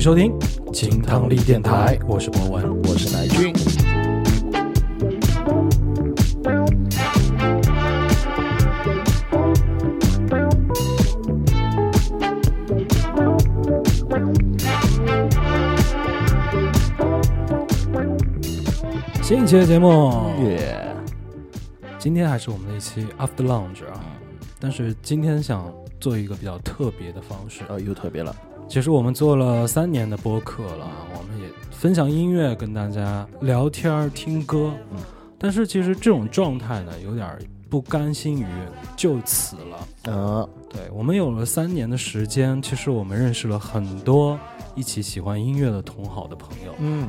迎收听金汤力电台，我是博文。我是乃俊。新一期的节目，耶，今天还是我们的一期 After Lounge 啊，但是今天想做一个比较特别的方式。呃，又特别了，其实我们做了三年的播客了，我们也分享音乐，跟大家聊天儿、听歌。嗯但是其实这种状态呢，有点儿不甘心于就此了。嗯，对我们有了三年的时间，其实我们认识了很多一起喜欢音乐的同好的朋友。嗯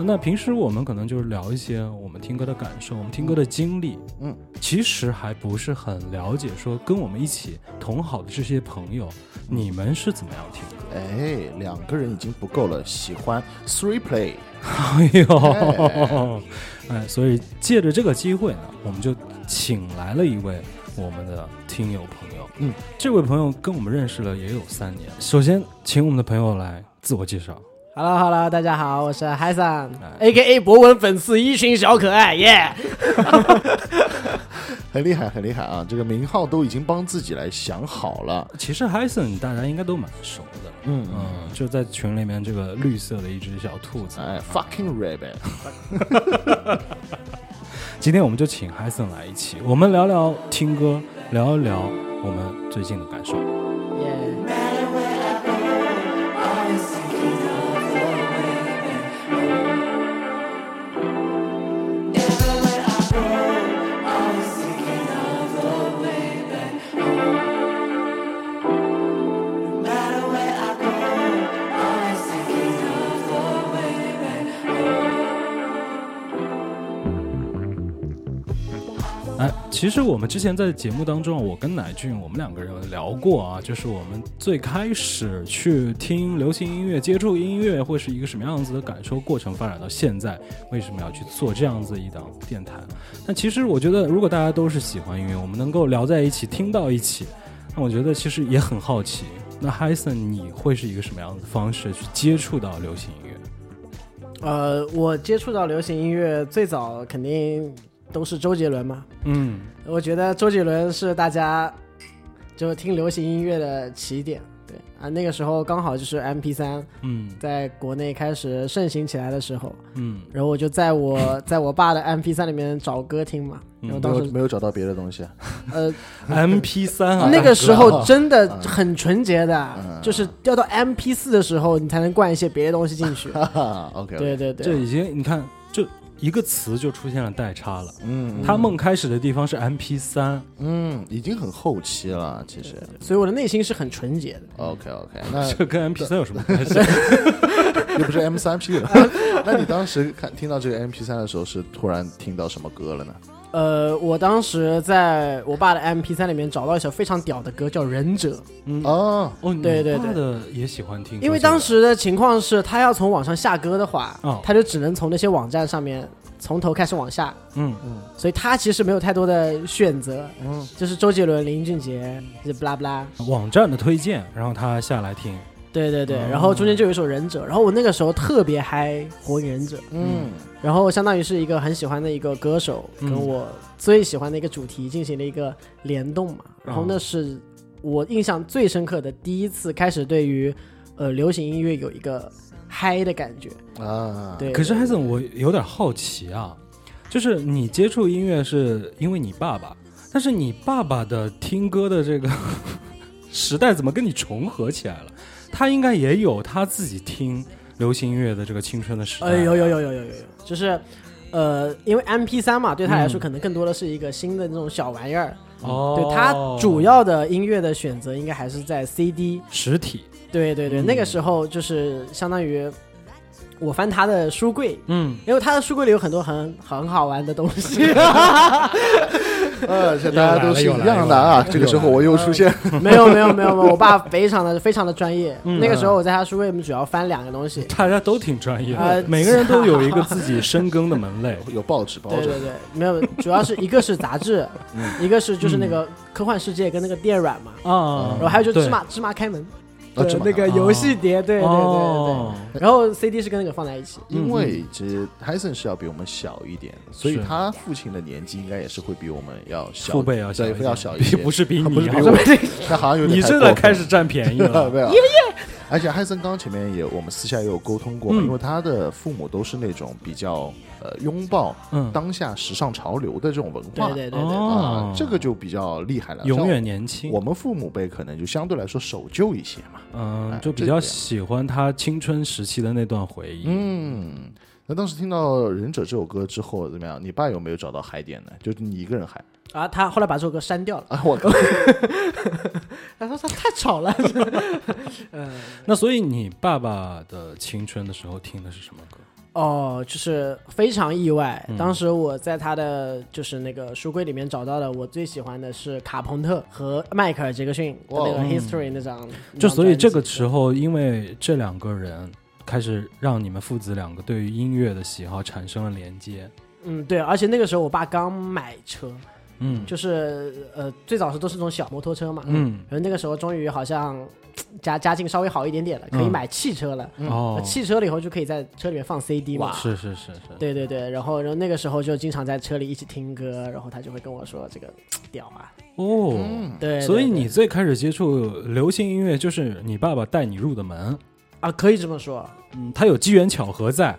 那平时我们可能就是聊一些我们听歌的感受，我们听歌的经历。嗯，其实还不是很了解，说跟我们一起同好的这些朋友，你们是怎么样听歌？哎，两个人已经不够了，喜欢 three play。哎呦，哎，所以借着这个机会呢，我们就请来了一位我们的听友朋友。嗯，这位朋友跟我们认识了也有三年。首先，请我们的朋友来自我介绍。Hello Hello，大家好，我是海桑哎，A K A 博文粉丝一群小可爱，耶、很厉害，很厉害啊！这个名号都已经帮自己来想好了。其实 Hyson 大家应该都蛮熟的，嗯嗯，就在群里面这个绿色的一只小兔子。哎，fucking rabbit。今天我们就请 Hyson 来一起，我们聊聊听歌，聊一聊我们最近的感受。耶！其实我们之前在节目当中，我跟乃俊我们两个人聊过啊，就是我们最开始去听流行音乐、接触音乐会是一个什么样子的感受过程，发展到现在，为什么要去做这样子一档电台？那其实我觉得，如果大家都是喜欢音乐，我们能够聊在一起，听到一起，那我觉得其实也很好奇，那 Hyson 你会是一个什么样的方式去接触到流行音乐？呃，我接触到流行音乐最早肯定都是周杰伦嘛，嗯我觉得周杰伦是大家就听流行音乐的起点。对啊，那个时候刚好就是 M P 三嗯在国内开始盛行起来的时候，嗯然后我就在我 在我爸的 M P 三里面找歌听嘛，然后当时有没有找到别的东西。呃，M P 三啊，那个时候真的嗯很纯洁的，嗯就是要到 M P 四的时候，你才能灌一些别的东西进去。哈哈，OK。对，对对，这已经你看，就一个词就出现了代差了。嗯，他梦开始的地方是 M P 三，嗯，已经很后期了，其实。所以我的内心是很纯洁的。OK OK，那这跟 M P 三有什么关系？又不是 M 三 P 了。那你当时看听到这个 M P 三的时候，是突然听到什么歌了呢？呃，我当时在我爸的 M P 三里面找到一首非常屌的歌，叫《忍者》。嗯。哦，哦，你对对爸的也喜欢听，因为当时的情况是他要从网上下歌的话，哦。他就只能从那些网站上面从头开始往下，嗯。嗯所以他其实没有太多的选择。嗯，就是周杰伦、林俊杰，就不拉不拉。网站的推荐，然后他下来听，对对对，哦然后中间就有一首《忍者》，然后我那个时候特别嗨《火影忍者》，嗯，然后相当于是一个很喜欢的一个歌手，嗯跟我最喜欢的一个主题进行了一个联动嘛。然后那是我印象最深刻的第一次开始对于呃流行音乐有一个嗨的感觉。啊，对，可是对 Hyson，我有点好奇啊，就是你接触音乐是因为你爸爸，但是你爸爸的听歌的这个 时代怎么跟你重合起来了？他应该也有他自己听流行音乐的这个青春的时代。呃有有有有有有有，就是。呃，因为 M P 三嘛，对他来说可能更多的是一个新的那种小玩意儿。哦，对他主要的音乐的选择应该还是在 C D 实体，对对对，那个时候就是相当于我翻他的书柜，嗯，因为他的书柜里有很多很很好玩的东西。呃，这大家都是一样的啊。这个时候我又出现，没有没有没有没有，我爸非常的非常的专业。嗯。那个时候我在他书柜里面主要翻两个东西。大家都挺专业的，呃每个人都有一个自己深耕的门类。有报纸，报纸。对对对，没有，主要是一个是杂志，一个是就是那个科幻世界跟那个电软嘛，啊然后还有就是芝麻芝麻开门，呃，的这么大。那个游戏碟，对对对对哦。对。然后 CD 是跟那个放在一起，因为其实 Tyson 是要比我们小一点，所以他父亲的年纪应该也是会比我们要小，父辈要小对，要小一些，不是比你，不是比我，那好像有点你真的开始占便宜了。没有。而且汉森刚刚前面也我们私下也有沟通过因为他的父母都是那种比较呃拥抱嗯，当下时尚潮流的这种文化，对对对啊，，这个就比较厉害了。永远年轻。我们父母辈可能就相对来说守旧一些嘛。嗯哎，就比较喜欢他青春时期的那段回忆。嗯，那当时听到《忍者》这首歌之后怎么样？你爸有没有找到嗨点呢？就是你一个人嗨啊，他后来把这首歌删掉了，啊？我靠！他说他太吵了。嗯，那所以你爸爸的青春的时候听的是什么歌？哦，就是非常意外。嗯当时我在他的就是那个书柜里面找到了我最喜欢的是卡朋特和迈克尔杰克逊的那个 History 那张。就所以这个时候，因为这两个人开始让你们父子两个对于音乐的喜好产生了连接。嗯，对，而且那个时候我爸刚买车，嗯就是呃最早是都是那种小摩托车嘛，嗯然后那个时候终于好像家家境稍微好一点点了，可以嗯买汽车了。哦，汽车了以后就可以在车里面放 CD 嘛。是是是是，对对对，然后然后那个时候就经常在车里一起听歌，然后他就会跟我说这个屌啊，哦。嗯，对，所以你最开始接触流行音乐，就是你爸爸带你入的门。啊可以这么说，嗯，他有机缘巧合在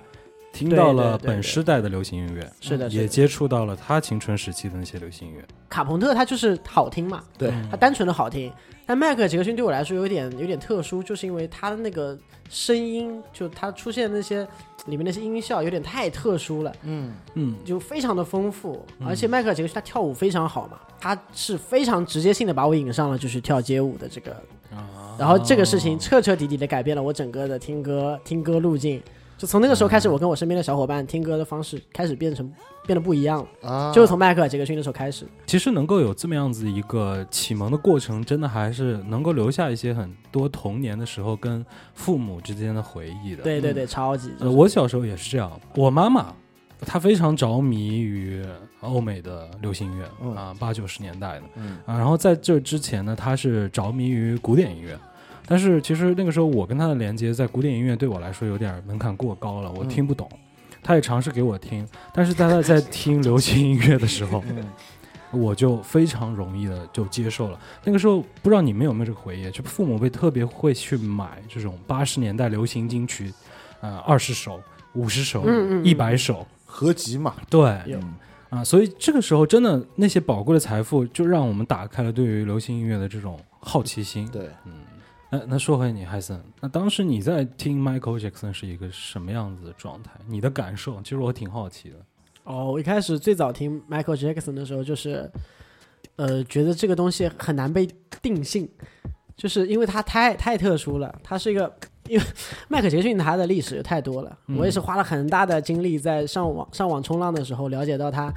听到了本时代的流行音乐，是的，是的。也接触到了他青春时期的那些流行音乐。卡朋特他就是好听嘛，对，他单纯的好听。但迈克尔杰克逊对我来说有点有点特殊，就是因为他的那个声音，就他出现那些里面那些音效有点太特殊了，嗯，嗯。就非常的丰富。嗯。而且迈克尔杰克逊他跳舞非常好嘛，他是非常直接性的把我引上了就是跳街舞的这个，啊。然后这个事情彻彻底底的改变了我整个的听歌听歌路径。就从那个时候开始，我跟我身边的小伙伴听歌的方式开始变成变得不一样了，啊，就是从迈克尔杰克逊那时候开始。其实能够有这么样子一个启蒙的过程，真的还是能够留下一些很多童年的时候跟父母之间的回忆的。对对对，超级。呃，我小时候也是这样。我妈妈她非常着迷于欧美的流行音乐、嗯啊，八九十年代的嗯啊。然后在这之前呢，她是着迷于古典音乐。但是其实那个时候我跟他的连接，在古典音乐对我来说有点门槛过高了，我嗯听不懂。他也尝试给我听，但是在他在听流行音乐的时候，嗯。我就非常容易的就接受了。那个时候不知道你们有没有这个回忆，就父母会特别会去买这种八十年代流行金曲，呃，二十首、五十首、嗯嗯嗯。一百首，合集嘛，对。嗯。啊，所以这个时候真的那些宝贵的财富，就让我们打开了对于流行音乐的这种好奇心。对，嗯，那那说回你，海森，那当时你在听 Michael Jackson 是一个什么样子的状态？你的感受，其实我挺好奇的。哦，我一开始最早听 Michael Jackson 的时候，就是呃，觉得这个东西很难被定性，就是因为它太太特殊了。它是一个，因为迈克杰克逊他的历史太多了，嗯我也是花了很大的精力在上网上网冲浪的时候了解到他，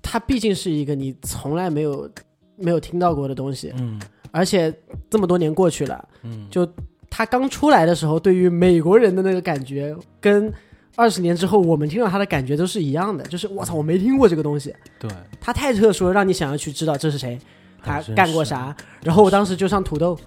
他毕竟是一个你从来没有没有听到过的东西，嗯而且这么多年过去了，嗯，就他刚出来的时候，对于美国人的那个感觉，跟二十年之后我们听到他的感觉都是一样的，就是我操，我没听过这个东西，对，他太特殊了，让你想要去知道这是谁，他干过啥。然后我当时就上土豆，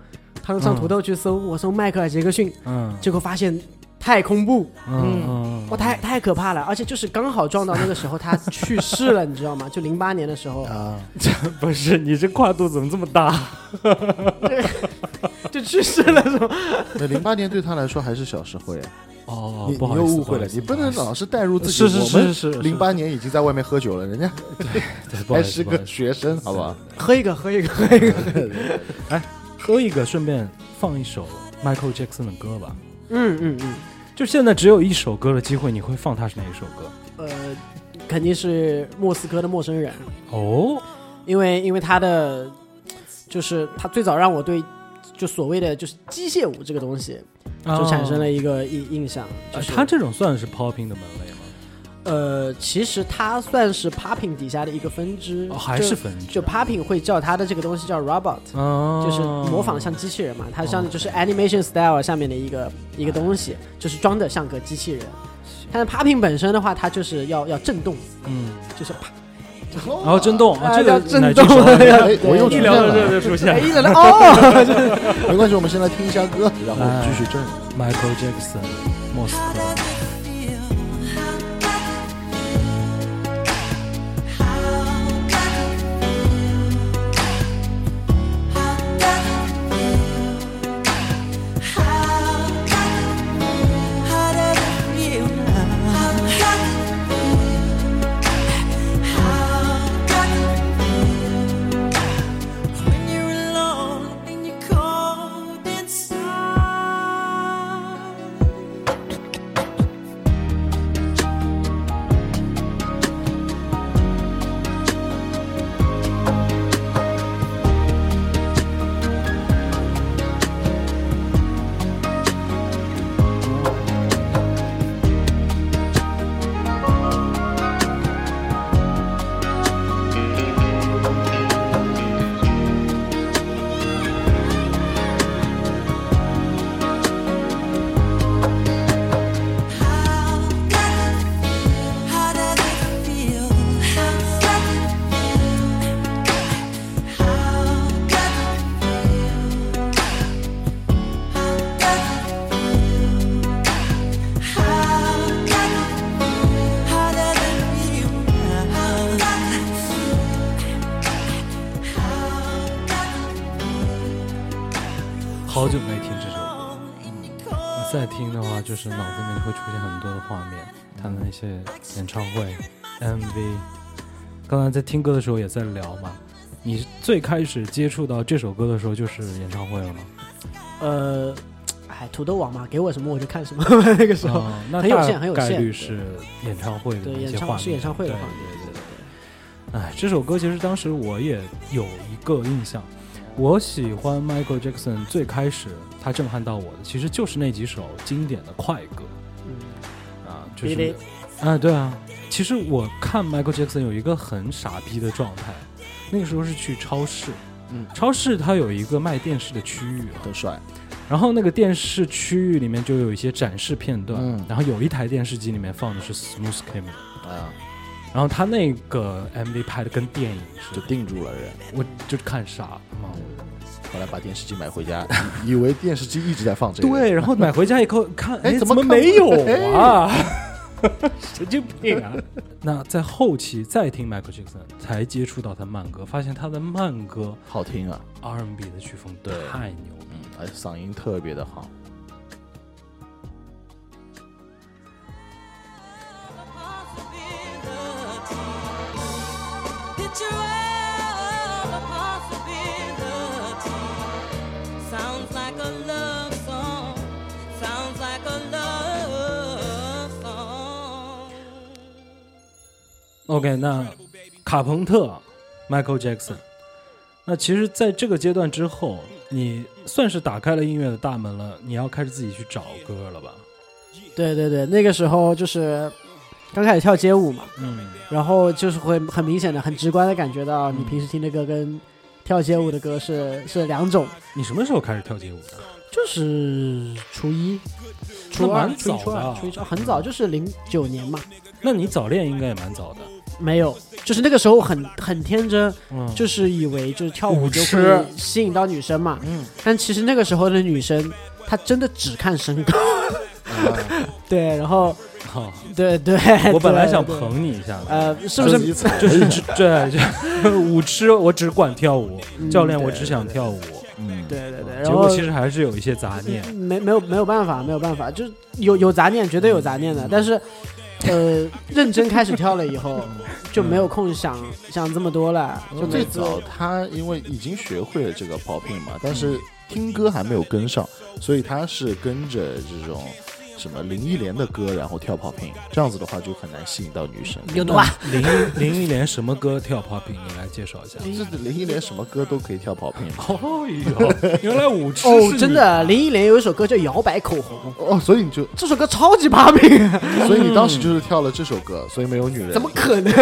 他上土豆去搜，我搜迈克尔·杰克逊，嗯。结果发现太空步，嗯嗯，哇，太太可怕了，而且就是刚好撞到那个时候他去世了，你知道吗？就零八年的时候，啊，不是你这跨度怎么这么大？就去世了，是吗？那零八年对他来说还是小时候呀，哦你不好意思，你又误会了，你不能老是带入自己。是是我们是是零八年已经在外面喝酒了，人家 还是个学生，好不好？喝一个，喝一个，喝一个。哎喝一个，顺便放一首 Michael Jackson 的歌吧。嗯嗯嗯，就现在只有一首歌的机会，你会放他是哪一首歌？呃，肯定是莫斯科的陌生人。哦，因为因为他的就是他最早让我对就所谓的就是机械舞这个东西就产生了一个印印象，就是呃他这种算是 popping 的门类吗？呃，其实它算是 popping 底下的一个分支，哦，还就是分支就 popping 会叫它的这个东西叫 robot。哦，就是模仿像机器人嘛，它像就是 animation style 下面的一个一个东西，就是装的像个机器人。但是 popping 本身的话，它就是要要震动，嗯就是啪，然后震动，这个 震动我又出现一聊到这了，就出现一人哦，没关系，我们先来听一下歌，然后继续震。Michael Jackson 莫斯科就是脑子里面会出现很多的画面，他的那些演唱会、MV。刚才在听歌的时候也在聊嘛，你最开始接触到这首歌的时候就是演唱会了吗？呃，哎，土豆网嘛，给我什么我就看什么，那个时候。哦那很有大限很有限概率是演唱会的对那些画面，演唱是演唱会的对画面对对对。哎，这首歌其实当时我也有一个印象，我喜欢 Michael Jackson 最开始他震撼到我的，其实就是那几首经典的快歌。嗯，啊，就是啊，对啊。其实我看 Michael Jackson 有一个很傻逼的状态，那个时候是去超市，嗯。超市它有一个卖电视的区域啊，很帅，然后那个电视区域里面就有一些展示片段，嗯。然后有一台电视机里面放的是 Smooth Criminal，啊，然后他那个 MV 拍的跟电影似的。就，定住了人。我就看傻了嘛。后来把电视机买回家，以 以为电视机一直在放这个。对，然后买回家以后看，哎哎，怎么没有哎啊？神经病啊！那在后期再听 Michael Jackson，才接触到他慢歌，发现他的慢歌好听啊，R&B 的曲风对太牛了。嗯，而且嗓音特别的好。OK，那卡朋特 Michael Jackson，那其实在这个阶段之后，你算是打开了音乐的大门了，你要开始自己去找歌了吧？对对对，那个时候就是刚开始跳街舞嘛，嗯，然后就是会很明显的、很直观的感觉到，你平时听的歌跟跳街舞的歌是是两种。你什么时候开始跳街舞的？就是初一、初二、初一、初二、初一、初二，很早，就是零九年嘛。那你早恋应该也蛮早的。没有，就是那个时候很很天真，嗯，就是以为就是跳舞就会吸引到女生嘛。嗯，但其实那个时候的女生，她真的只看身高。啊。对，然后好，对对，我本来想捧你一下的，呃，是不是？就是只对，就 舞痴，我只管跳舞，嗯教练我只想跳舞，嗯，对对对，结然后果其实还是有一些杂念。没没有没有办法，没有办法，就是有有杂念，绝对有杂念的。但是，呃，认真开始跳了以后，就没有空想想这么多了。就就最早他因为已经学会了这个 popping 嘛，但是听歌还没有跟上，所以他是跟着这种什么林忆莲的歌，然后跳 popping，这样子的话就很难吸引到女生。有毒啊！林林忆莲什么歌跳 popping？你来介绍一下。这林忆莲什么歌都可以跳 popping 哦哟，原来舞痴哦真的，林忆莲有一首歌叫《摇摆口红》，哦，所以你就，这首歌超级拔屏，所以你当时就是跳了这首歌，所以没有女人。怎么？可能？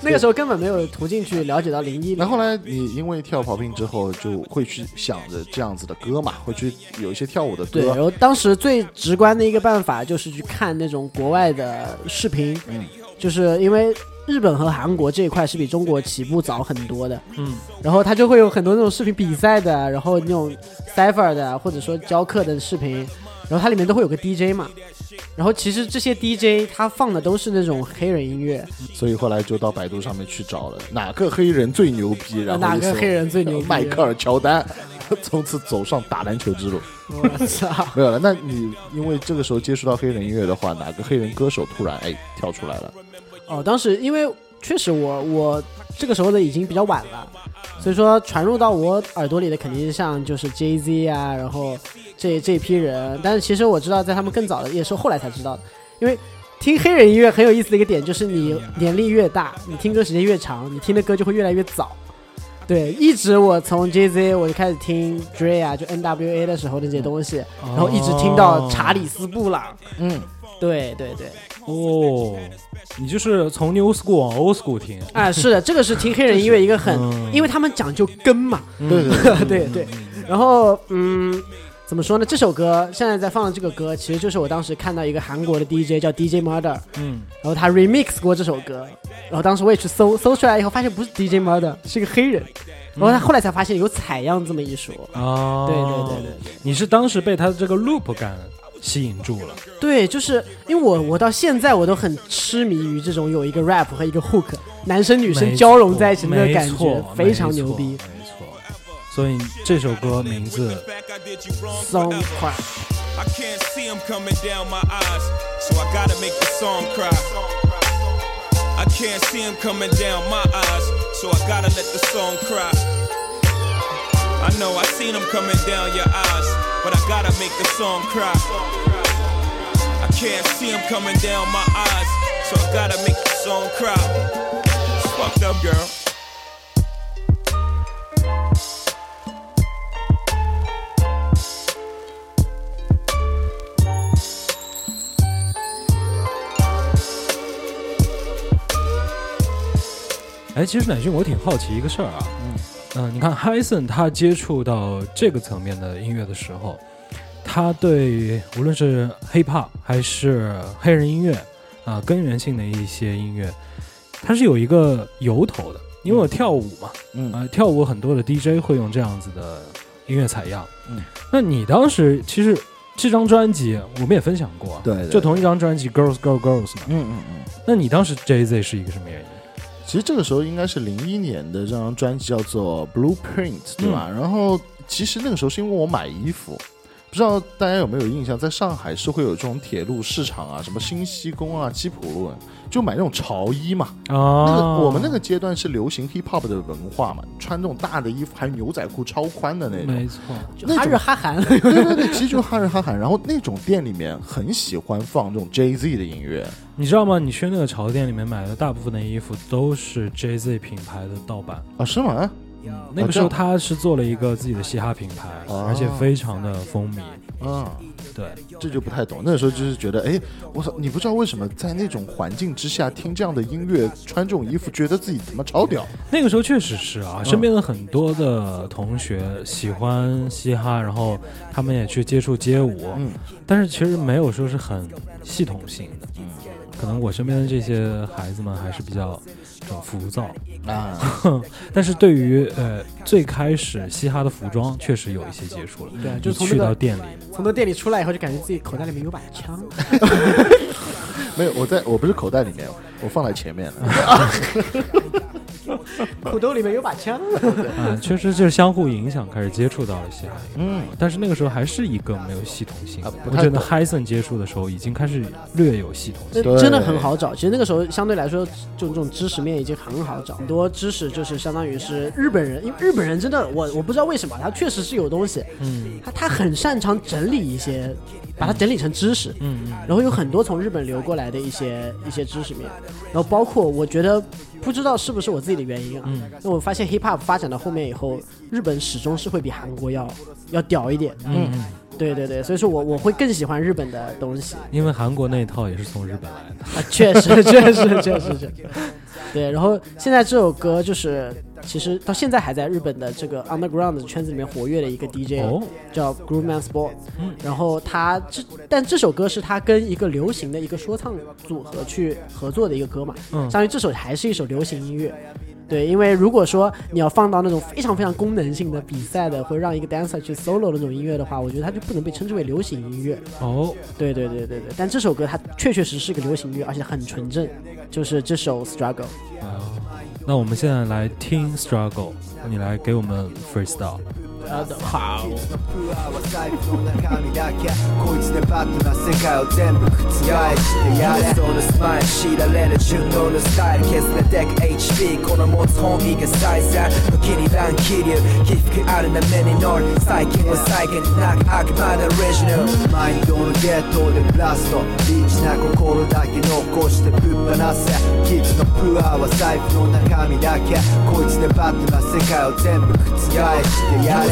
那个时候根本没有途径去了解到林忆莲。那后来你因为跳 popping 之后，就会去想着这样子的歌嘛，会去有一些跳舞的对，然。后当时最直观的一个办法就是去看那种国外的视频，嗯，就是因为日本和韩国这一块是比中国起步早很多的，嗯，然后他就会有很多那种视频比赛的，然后那种 cipher 的，或者说教课的视频，然后它里面都会有个 DJ 嘛。然后其实这些 DJ 他放的都是那种黑人音乐，所以后来就到百度上面去找了哪个黑人最牛逼，然后哪个黑人最牛逼？迈克尔乔丹，从此走上打篮球之路。我操！没有了，那你因为这个时候接触到黑人音乐的话，哪个黑人歌手突然哎跳出来了？哦，当时因为确实我我这个时候的已经比较晚了，所以说传入到我耳朵里的肯定是像就是 Jay Z 啊，然后这这一批人。但是其实我知道，在他们更早的也是后来才知道的，因为听黑人音乐很有意思的一个点就是你年龄越大，你听歌时间越长，你听的歌就会越来越早。对，一直我从 Jay Z 我就开始听 Dre 啊，就 N W A 的时候那些东西，然后一直听到查理斯布朗。嗯，对对对，哦，你就是从 New School 往 Old School 听，啊，是的，这个是听黑人音乐一个很，嗯。因为他们讲究根嘛，对对对，对 对。然后，嗯，怎么说呢？这首歌现在在放的这个歌，其实就是我当时看到一个韩国的 DJ 叫 DJ Murder，嗯，然后他 remix 过这首歌，然后当时我也去搜，搜出来以后发现不是 DJ Murder，是一个黑人，然后他后来才发现有采样这么一说。啊，对对对对你是当时被他的这个 loop 感吸引住了，对，就是因为我我到现在我都很痴迷于这种有一个 rap 和一个 hook，男生女生交融在一起的那个感觉，非常牛逼。没错。没错所以这首歌名字 Song cry。 I can't see him coming down my eyes, so I gotta make the song cry. I can't see him coming down my eyes, so I gotta let the song cry. I know I seen him coming down your eyes, but I gotta make the song cry. I can't see him coming down my eyes, so I gotta make the song cry. It's fucked up, girl. 哎，其实乃俊，我挺好奇一个事儿啊，嗯、你看 Hyson 他接触到这个层面的音乐的时候，他对无论是 hip hop 还是黑人音乐啊、根源性的一些音乐，他是有一个由头的。因为我跳舞嘛，嗯啊、跳舞很多的 DJ 会用这样子的音乐采样。嗯，那你当时其实这张专辑我们也分享过啊，对对就同一张专辑 Girls Girls Girls 嘛。嗯嗯嗯。那你当时 Jay Z 是一个什么原因？其实这个时候应该是零一年的这张专辑叫做《Blueprint》，对吧？然后其实那个时候是因为我买衣服，不知道大家有没有印象，在上海是会有这种铁路市场啊，什么新西宫啊、吉普路，就买那种潮衣嘛。啊，那个我们那个阶段是流行 hip hop 的文化嘛，穿这种大的衣服，还有牛仔裤超宽的那种。没错，那种哈日哈韩，对对对，其实就是哈日哈韩。然后那种店里面很喜欢放这种 Jay Z 的音乐，你知道吗？你去那个潮店里面买的大部分的衣服都是 Jay Z 品牌的盗版。啊，是吗？那个时候他是做了一个自己的嘻哈品牌，哦而且非常的风靡。啊，对，这就不太懂。那时候就是觉得，哎，我操，你不知道为什么在那种环境之下听这样的音乐，穿这种衣服，觉得自己他妈超屌。那个时候确实是啊，身边的很多的同学喜欢嘻哈，然后他们也去接触街舞，嗯但是其实没有说是很系统性的。嗯可能我身边的这些孩子们还是比较这种浮躁，啊，但是对于呃最开始嘻哈的服装确实有一些接触了。对，你就去到店里，从那店里出来以后，就感觉自己口袋里面有把枪。没有，我在我不是口袋里面，我放在前面了。裤兜里面有把枪。啊，确实就是相互影响，开始接触到了嘻哈音乐。嗯，但是那个时候还是一个没有系统性。啊我觉得懂 Hyson 接触的时候已经开始略有系统性。那真的很好找。其实那个时候相对来说，就这种知识面已经很好找，很多知识就是相当于是日本人，因为日本人真的，我我不知道为什么，他确实是有东西，嗯他他很擅长整理一些，把它整理成知识。嗯嗯，然后有很多从日本流过来的一些一些知识面，然后包括我觉得不知道是不是我自己的原因啊，嗯。那我发现 hip hop 发展到后面以后，日本始终是会比韩国要要屌一点，嗯。嗯，对对对，所以说我我会更喜欢日本的东西。因为韩国那一套也是从日本来的。啊，确实确实确实确实，对，然后现在这首歌就是其实到现在还在日本的这个 underground 的圈子里面活跃的一个 DJ，、哦，叫 Groove Man Sport。嗯然后他这，但这首歌是他跟一个流行的一个说唱组合去合作的一个歌嘛，嗯相当于这首还是一首流行音乐。对，因为如果说你要放到那种非常非常功能性的比赛的，会让一个 dancer 去 solo 的那种音乐的话，我觉得它就不能被称之为流行音乐。哦，对对对对对，但这首歌它确确实是个流行音乐，而且很纯正，就是这首 Struggle。那我们现在来听 Struggle，你来给我们 freestyle。呃，好，はこいつでバットな世界を全部覆してやれそのスマイル強いられる順応のスタイル削れてく HP この持つ本意が最善時に乱気流起伏あるな目に乗る最近は再現なくあくまでオリジナルマインドのゲットでブラストリーチな心だけ残してぶっ放せキッズのプアは財布の中身だけこいつでバットな世界を全部覆してやれ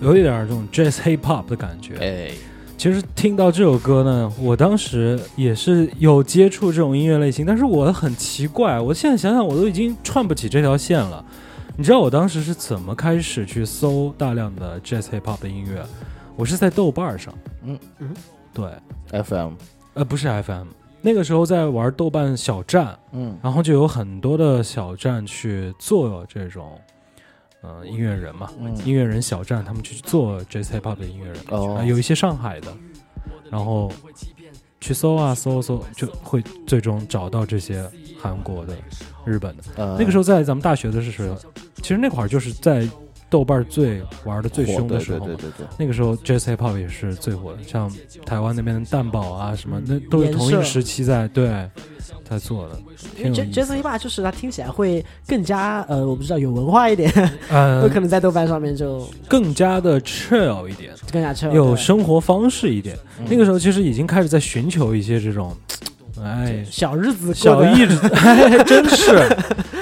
有一点儿这种 jazz hip hop 的感觉。哎，其实听到这首歌呢，我当时也是有接触这种音乐类型，但是我很奇怪，我现在想想我都已经串不起这条线了。你知道我当时是怎么开始去搜大量的 jazz hip hop 的音乐？我是在豆瓣上，嗯。嗯，对，FM，呃，不是 FM，那个时候在玩豆瓣小站，嗯。然后就有很多的小站去做这种，呃，音乐人嘛，嗯。音乐人小站，他们去做 jazz hip hop 的音乐人，哦。啊有一些上海的，然后去搜啊搜搜，就会最终找到这些韩国的、日本的。呃，那个时候在咱们大学的时候，其实那会儿就是在豆瓣最玩的最凶的时候嘛。对对对对，那个时候 jazz hip hop 也是最火的，像台湾那边的蛋堡啊什么，那都是同一个时期在对在做的，J 意 Jazz 思。Hip Hop 就是它听起来会更加呃，我不知道有文化一点，呃有，可能在豆瓣上面就更加的 chill 一点，更加 chill 有生活方式一点。嗯那个时候其实已经开始在寻求一些这种，哎，小日子小得意志，哎，真是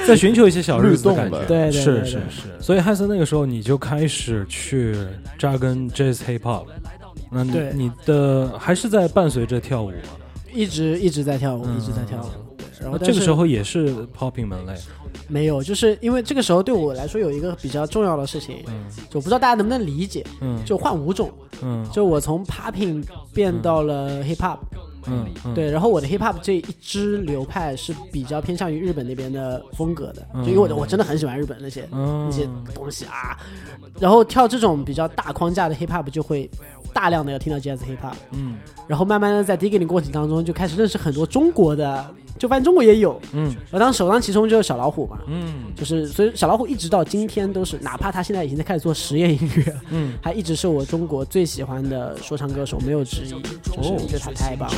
在寻求一些小日子的感觉。对对对是是是。所以汉森那个时候你就开始去扎根 jazz hip hop，那你对你的还是在伴随着跳舞吗？一直一直在跳舞，嗯一直在跳舞。然后这个时候也是 popping 门类，没有，就是因为这个时候对我来说有一个比较重要的事情，嗯就我不知道大家能不能理解，嗯，就换舞种，嗯就我从 popping 变到了 hip hop，嗯嗯，对，然后我的 hip hop 这一支流派是比较偏向于日本那边的风格的，嗯就因为我我真的很喜欢日本那些嗯。那些东西啊，然后跳这种比较大框架的 hip hop 就会大量的要听到 jazz hip hop，嗯。然后慢慢的在 digging 的过程当中就开始认识很多中国的，就发现中国也有，嗯。我当时首当其冲就是小老虎嘛，嗯。就是所以小老虎一直到今天都是，哪怕他现在已经在开始做实验音乐，嗯，他一直是我中国最喜欢的说唱歌手，没有之一，就是我觉得他太棒了。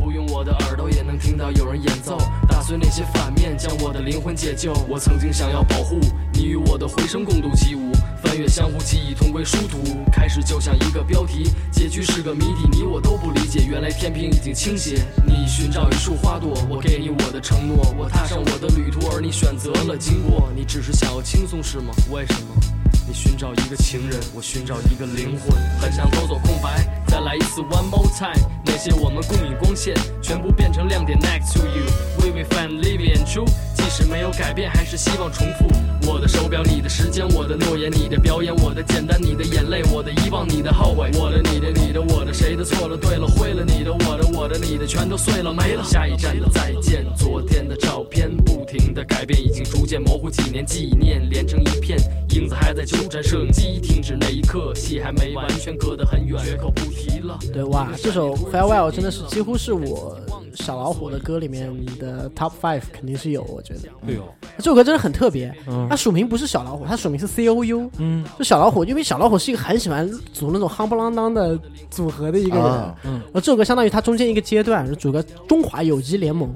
不用我的耳朵也能听到有人演奏，打碎那些反面，将我的灵魂解救。我曾经想要保护你与我的回声共度起舞，翻阅相互记忆，同归殊途。开始就像一个标题，结局是个谜底，你我都不理解。原来天平已经倾斜，你寻找一束花朵，我给你我的承诺，我踏上我的旅途，而你选择了经过。你只是想要轻松是吗？为什么？你寻找一个情人，我寻找一个灵魂，很想偷走空白，再来一次 one more time。那些我们共饮光线，全部变成亮点 next to you。We will find living and true，即使没有改变，还是希望重复。我的手表，你的时间，我的诺言，你的表演，我的简单，你的眼泪，我的遗忘，你的后悔，我的你的你的我的，谁的错了对了灰了，你的我的我的你的全都碎了没了。下一站的再见，昨天的照片不停的改变，已经逐渐模糊，几年纪念连成一片，影子还在纠缠，摄影机停止那一刻，戏还没完全隔得很远，绝口不提了。对哇，这首 Farewell 真的是几乎是我小老虎的歌里面的 Top Five，肯定是有，我觉得对哦，这首歌真的很特别。嗯它署名不是小老虎，它署名是 C O U，嗯就小老虎，因为小老虎是一个很喜欢组那种夯不啷当的组合的一个人。啊嗯而这首歌相当于它中间一个阶段，是组个中华有机联盟。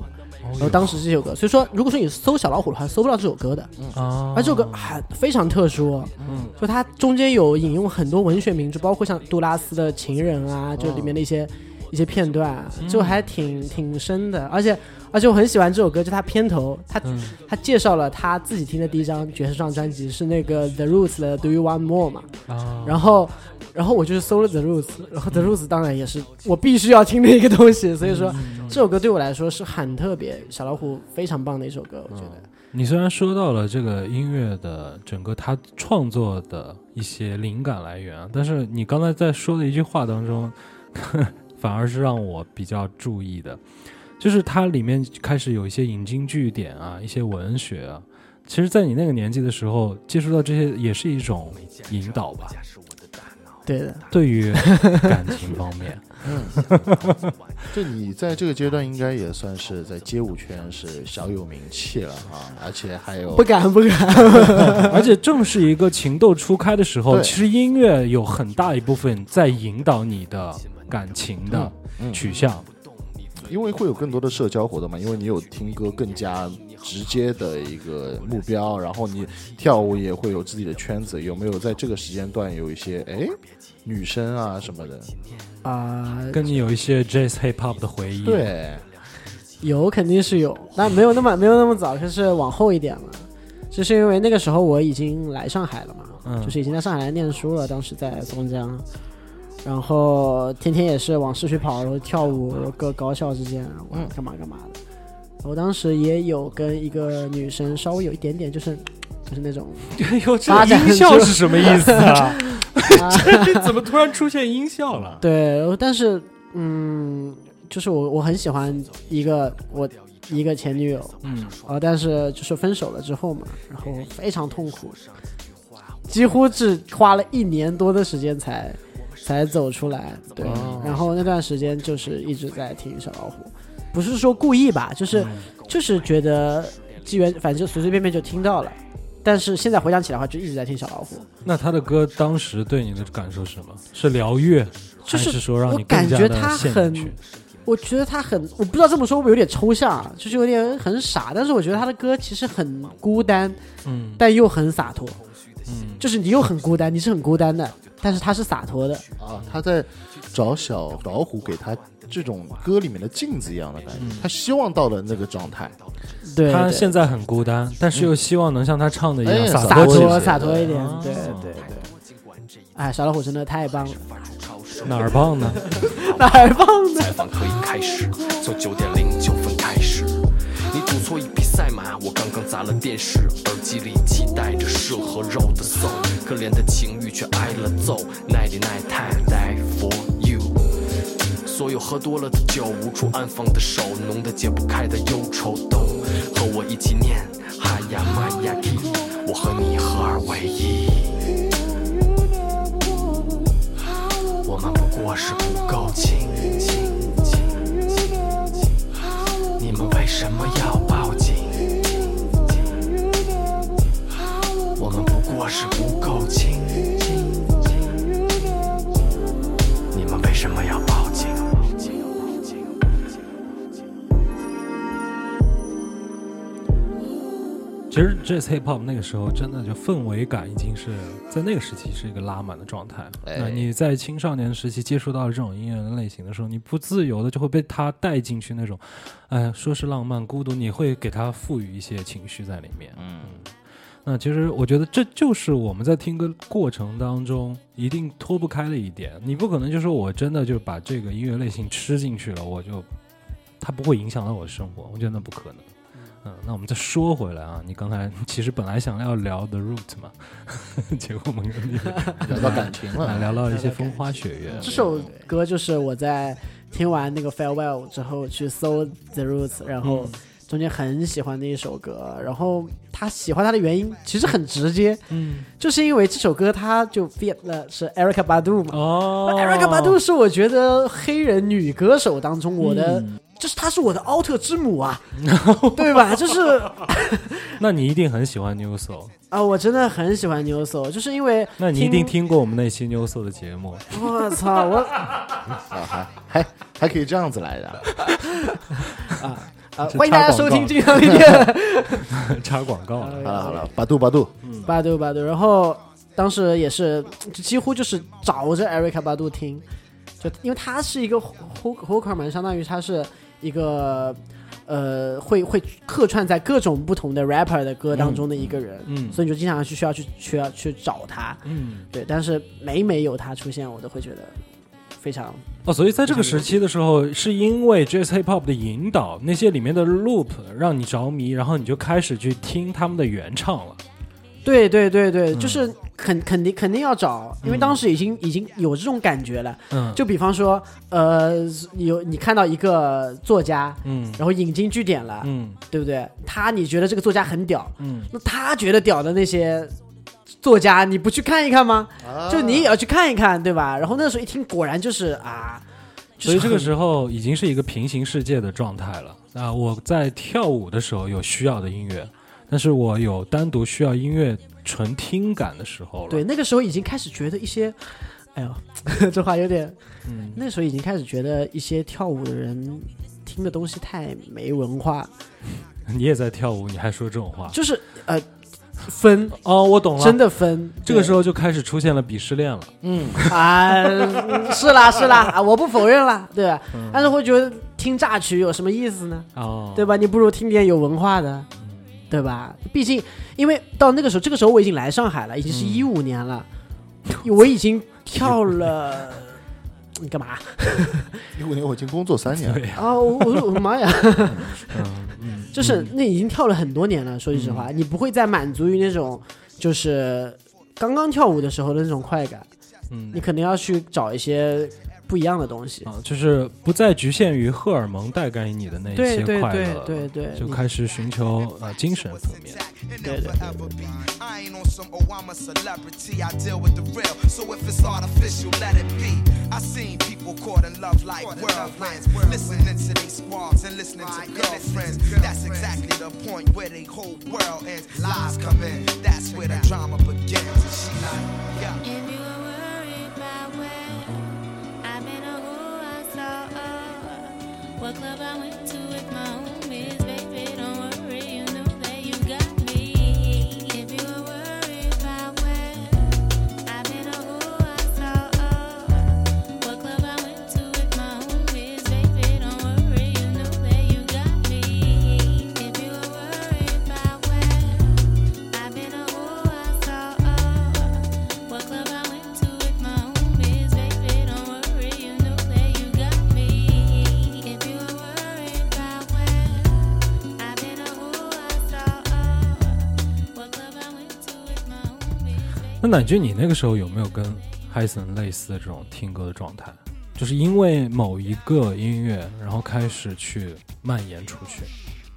然后当时这首歌，所以说如果说你搜小老虎的话，搜不到这首歌的。啊，而这首歌还非常特殊，嗯，就它中间有引用很多文学名著，包括像杜拉斯的《情人》啊，就里面的一些、一些片段，就还挺挺深的。而且而且我很喜欢这首歌，就它片头，它、嗯。它介绍了他自己听的第一张爵士上专辑是那个 The Roots 的 Do You Want More 嘛，啊，然后然后我就是搜了 The Roots，然后 The Roots 当然也是我必须要听的一个东西，所以说这首歌对我来说是很特别，小老虎非常棒的一首歌，我觉得。你虽然说到了这个音乐的整个他创作的一些灵感来源，但是你刚才在说的一句话当中，反而是让我比较注意的，就是它里面开始有一些引经据典啊，一些文学啊。其实，在你那个年纪的时候，接触到这些也是一种引导吧，对的，对于感情方面。嗯，就你在这个阶段应该也算是在街舞圈是小有名气了啊，而且还有不敢不敢。而且正是一个情窦初开的时候，其实音乐有很大一部分在引导你的感情的嗯取向。因为会有更多的社交活动嘛，因为你有听歌更加直接的一个目标，然后你跳舞也会有自己的圈子，有没有在这个时间段有一些哎女生啊什么的？啊、跟你有一些 jazz hip hop 的回忆。，对，有肯定是有，但没有那么没有那么早，就是往后一点了。就是因为那个时候我已经来上海了嘛，嗯就是已经在上海来念书了，当时在松江，然后天天也是往市区跑，然后跳舞，然后各高校之间玩干嘛干嘛的。我当时也有跟一个女生稍微有一点点，就是 就是那种 发展音效是什么意思啊？啊 这怎么突然出现音效了？对，但是嗯，就是我我很喜欢一个我一个前女友，嗯，啊，但是就是分手了之后嘛，然后非常痛苦，几乎只花了一年多的时间才才走出来。对，哦然后那段时间就是一直在听小老虎，不是说故意吧，就是、就是觉得机缘，反正就随随便便就听到了。但是现在回想起来的话，就一直在听小老虎，那他的歌当时对你的感受是什么？是疗愈，就是我感觉他很？我觉得他很，我不知道这么说会不会有点抽象啊，就是有点很傻，但是我觉得他的歌其实很孤单，嗯但又很洒脱。嗯，就是你又很孤单，你是很孤单的，但是他是洒脱的。啊，他在找小老虎给他这种歌里面的镜子一样的感觉，他希望到了那个状态。对，他现在很孤单，但是又希望能像他唱的一样哎洒洒脱。洒脱一点哦，对对对。哎，小老虎真的太棒了，哪儿棒呢？哪儿棒呢？采访可以开始，从九点零。你赌错一匹赛马，我刚刚砸了电视，耳机里期待着蛇和肉的 soul，可怜的情欲却挨了揍。Ninety nine time die for you。所有喝多了的酒，无处安放的手，浓得解不开的忧愁都和我一起念哈呀玛呀 k 我和你合二为一。我们不过是不够亲亲们不过是不够亲你们为什么要报警？其实 jazz hip hop 那个时候真的就氛围感已经是在那个时期是一个拉满的状态那你在青少年时期接触到这种音乐类型的时候，你不自由的就会被它带进去那种，哎，说是浪漫孤独，你会给它赋予一些情绪在里面。嗯，那其实我觉得这就是我们在听歌过程当中一定脱不开的一点。你不可能就说我真的就把这个音乐类型吃进去了，我就它不会影响到我的生活，我觉得那不可能。嗯，那我们再说回来啊，你刚才其实本来想要聊 The Root 嘛，结果我们 聊到感情了，啊聊到一些风花雪月。这首歌就是我在听完那个 Farewell 之后去搜 The Roots，然后中间很喜欢的一首歌。然后他喜欢他的原因其实很直接，嗯，就是因为这首歌他就 feat 了是 Erica Badu 嘛。哦 Erica Badu 是我觉得黑人女歌手当中我的，嗯就是她是我的奥特之母啊，对吧？就是 那你一定很喜欢 New Soul，啊，我真的很喜欢 New Soul，就是因为那你一定听过我们那期 New Soul 的节目。我操，我啊，还还还可以这样子来的，呃，欢迎大家收听金阳理店。插广告了。好了好了，百度百度，巴度巴度，然后当时也是就几乎就是找着 Erica 巴杜听，就因为他是一个 hook hooker 嘛，相当于他是一个呃会会客串在各种不同的 rapper 的歌当中的一个人，嗯所以你就经常去需要去需要去找他，嗯，对，但是每每有他出现，我都会觉得非常哦，所以在这个时期的时候，是因为 Jazz Hip Hop 的引导，那些里面的 loop 让你着迷，然后你就开始去听他们的原唱了。对对对对，嗯。就是肯肯定肯定要找，因为当时已经已经有这种感觉了。嗯，就比方说，呃，有你看到一个作家，嗯。然后引经据典了，嗯。对不对？他你觉得这个作家很屌，嗯，那他觉得屌的那些作家，你不去看一看吗？啊就你也要去看一看，对吧？然后那时候一听，果然就是啊，所以这个时候已经是一个平行世界的状态了。啊，我在跳舞的时候有需要的音乐，但是我有单独需要音乐纯听感的时候了。对，那个时候已经开始觉得一些，哎呦，这话有点，嗯，那时候已经开始觉得一些跳舞的人听的东西太没文化，你也在跳舞，你还说这种话？就是呃分，哦，我懂了。真的分。这个时候候就开始出现了鄙视链了。嗯，啊，是啦是啦，啊我不否认啦，对吧？嗯但是会觉得听榨曲有什么意思呢？哦，对吧？你不如听点有文化的，对吧？毕竟，因为到那个时候，这个时候我已经来上海了，已经是嗯一五年了，我已经跳了。你干嘛一五年我已经工作三年了，啊？我我我的妈呀！就是那已经跳了很多年了。说句实话，你不会再满足于那种就是刚刚跳舞的时候的那种快感，嗯你肯定要去找一些不一样的东西。啊，就是不再局限于荷尔蒙带给你的那对些对对快乐，对对，你就开始寻求呃精神层面。对对 Or who I saw, or what club I went to with my homies, 乃俊，你那个时候有没有跟 Hyson 类似的这种听歌的状态？就是因为某一个音乐，然后开始去蔓延出去。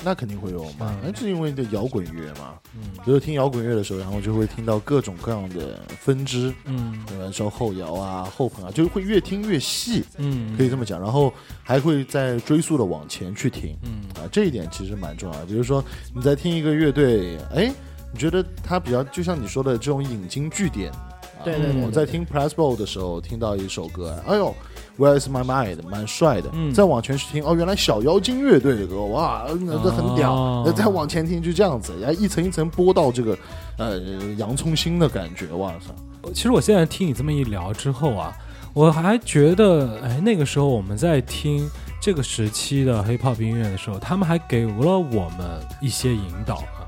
那肯定会有嘛嗯，那是因为的摇滚乐嘛。嗯比如听摇滚乐的时候，然后就会听到各种各样的分支，嗯对吧？说后摇啊、后朋啊，就会越听越细，嗯，可以这么讲。然后还会再追溯的往前去听嗯啊，这一点其实蛮重要的。比如说你在听一个乐队，哎，你觉得它比较就像你说的这种引经据典。啊对对对我在听 Press Bowl 的时候，听到一首歌，哎呦，Where is my mind，蛮帅的。嗯再往前去听，哦，原来小妖精乐队的歌，哇，那这很屌。哦那再往前听，就这样子，然后一层一层播到这个，呃，洋葱心的感觉，哇塞！其实我现在听你这么一聊之后啊，我还觉得，哎，那个时候我们在听这个时期的 hip hop 音乐的时候，他们还给了我们一些引导啊。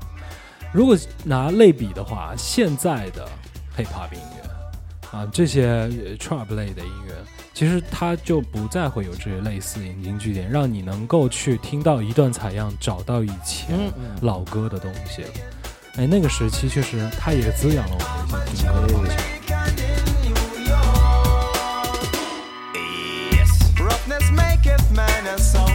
如果拿类比的话，现在的 hip hop 音乐啊，这些呃 trap 类的音乐，其实它就不再会有这些类似引经据典，让你能够去听到一段采样，找到以前嗯老歌的东西。哎，那个时期确实它也滋养了我们一些听歌的方向。Roughness maketh man, as someone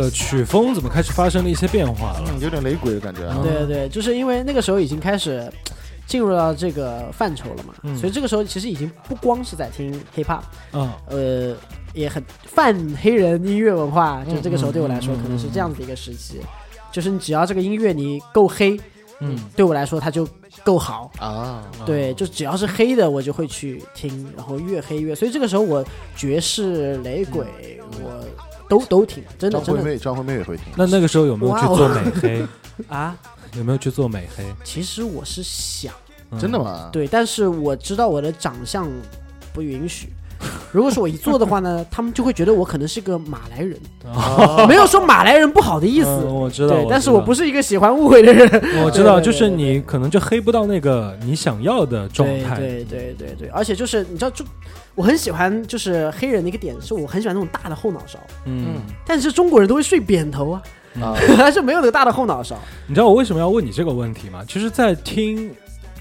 个曲风怎么开始发生了一些变化了？嗯，有点雷鬼的感觉啊。对对对，就是因为那个时候已经开始进入到这个范畴了嘛，嗯所以这个时候其实已经不光是在听 hip hop，嗯呃，也很泛黑人音乐文化，就这个时候对我来说可能是这样子的一个时期，就是你只要这个音乐你够黑，嗯，对我来说它就够好。啊，对，就只要是黑的，我就会去听，然后越黑越。所以这个时候我爵士、雷鬼，我都都听，真的真的张惠妹，张惠妹也会听。那那个时候有没有去做美黑？啊。有没有去做美黑？其实我是想，嗯真的？吗？对，但是我知道我的长相不允许。如果是我一做的话呢，他们就会觉得我可能是个马来人，哦。没有说马来人不好的意思。嗯我知道，对，但是我不是一个喜欢误会的人。我知道，对对就是你可能就黑不到那个你想要的状态。对对对对对，而且就是你知道，就我很喜欢就是黑人的一个点是我很喜欢那种大的后脑勺，嗯，但是中国人都会睡扁头啊，啊，还是没有那个大的后脑勺。你知道我为什么要问你这个问题吗？其实，在听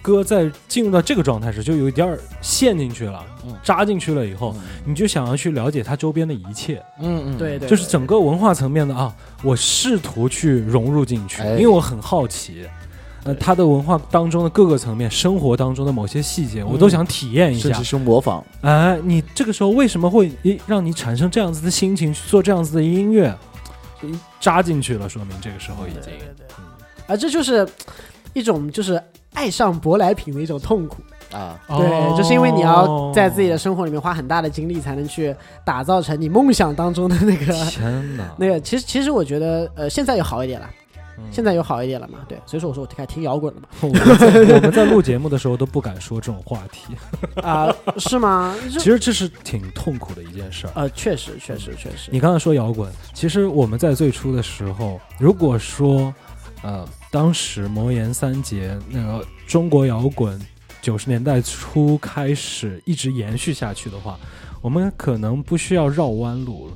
歌在进入到这个状态时，就有一点儿陷进去了，嗯扎进去了以后，你就想要去了解它周边的一切，嗯嗯，对对，就是整个文化层面的啊，我试图去融入进去，哎因为我很好奇。呃，它的文化当中的各个层面，生活当中的某些细节，我都想体验一下甚至。是模仿。哎，你这个时候为什么会诶让你产生这样子的心情去做这样子的音乐？扎进去了，说明这个时候已经对对对，啊，这就是一种就是爱上舶来品的一种痛苦。啊，对，就是因为你要在自己的生活里面花很大的精力，才能去打造成你梦想当中的那个天哪，那个。其实其实我觉得，呃，现在有好一点了，嗯现在有好一点了嘛。对，所以说我说我开始听摇滚了嘛。我 们我们在录节目的时候都不敢说这种话题，啊、是吗？其实这是挺痛苦的一件事儿。呃，确实确实确实。你刚才说摇滚，其实我们在最初的时候，如果说，呃，当时魔岩三杰那个中国摇滚九十年代初开始一直延续下去的话，我们可能不需要绕弯路了，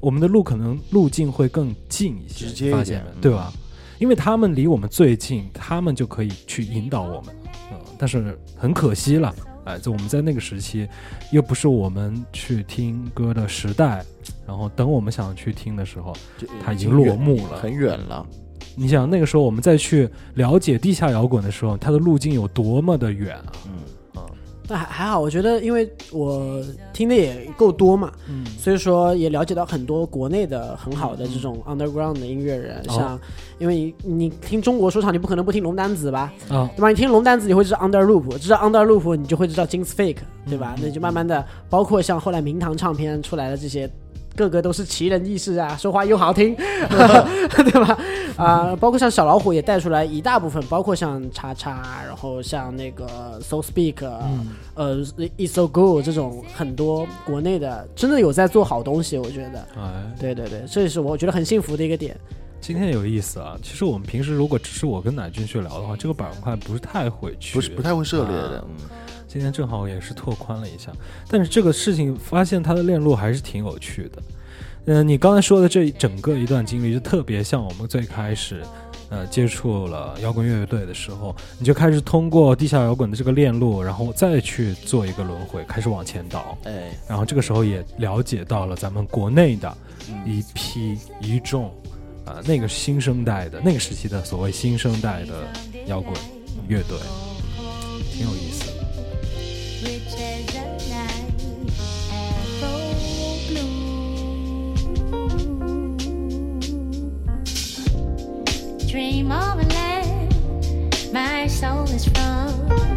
我们的路可能路径会更近一些，直接一发现点对吧？因为他们离我们最近，他们就可以去引导我们，嗯，但是很可惜了，哎，就我们在那个时期，又不是我们去听歌的时代，然后等我们想去听的时候，就它已经落幕了很远了。你想那个时候我们再去了解地下摇滚的时候，它的路径有多么的远啊！嗯，啊，那还还好，我觉得因为我听的也够多嘛，嗯所以说也了解到很多国内的很好的这种 underground 的音乐人，哦像因为你你听中国说唱，你不可能不听龙丹子吧？啊，对吧？你听龙丹子，你会知道 Under Loop，知道 Under Loop，你就会知道 Jinx Fake，对吧？那就慢慢的，包括像后来明堂唱片出来的这些，个个都是奇人异事啊，说话又好听，对吧？啊、包括像小老虎也带出来一大部分，包括像叉叉，然后像那个 So Speak，、呃，It's So Good 这种很多国内的真的有在做好东西，我觉得，哎，对对对，这也是我觉得很幸福的一个点。今天有意思啊！其实我们平时如果只是我跟乃俊去聊的话，这个板块不是太会去，不是不太会涉猎的啊。嗯，今天正好也是拓宽了一下，但是这个事情发现它的链路还是挺有趣的。嗯、你刚才说的这整个一段经历，就特别像我们最开始，呃，接触了摇滚乐队的时候，你就开始通过地下摇滚的这个链路，然后再去做一个轮回，开始往前倒。哎，然后这个时候也了解到了咱们国内的嗯一批一众，啊、那个新生代的那个时期的所谓新生代的摇滚乐队，挺有意思 Dream of a land my soul is from.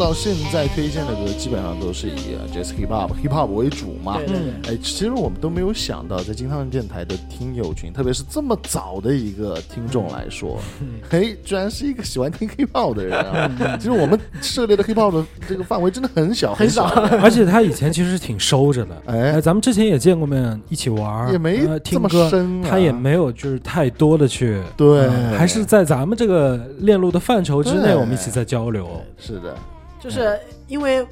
到现在推荐的歌，基本上都是以呃 jazz hip hop hip hop 为主嘛。对对对。哎，其实我们都没有想到，在金汤电台的听友群，特别是这么早的一个听众来说，嘿，居然是一个喜欢听 hip hop 的人啊！其实我们涉猎的 hip hop 的这个范围真的很小很小。少，而且他以前其实挺收着的，哎。哎，咱们之前也见过面，一起玩，也没呃这么听歌，深啊。他也没有就是太多的去，对。嗯还是在咱们这个链路的范畴之内，我们一起在交流。是的，就是因为，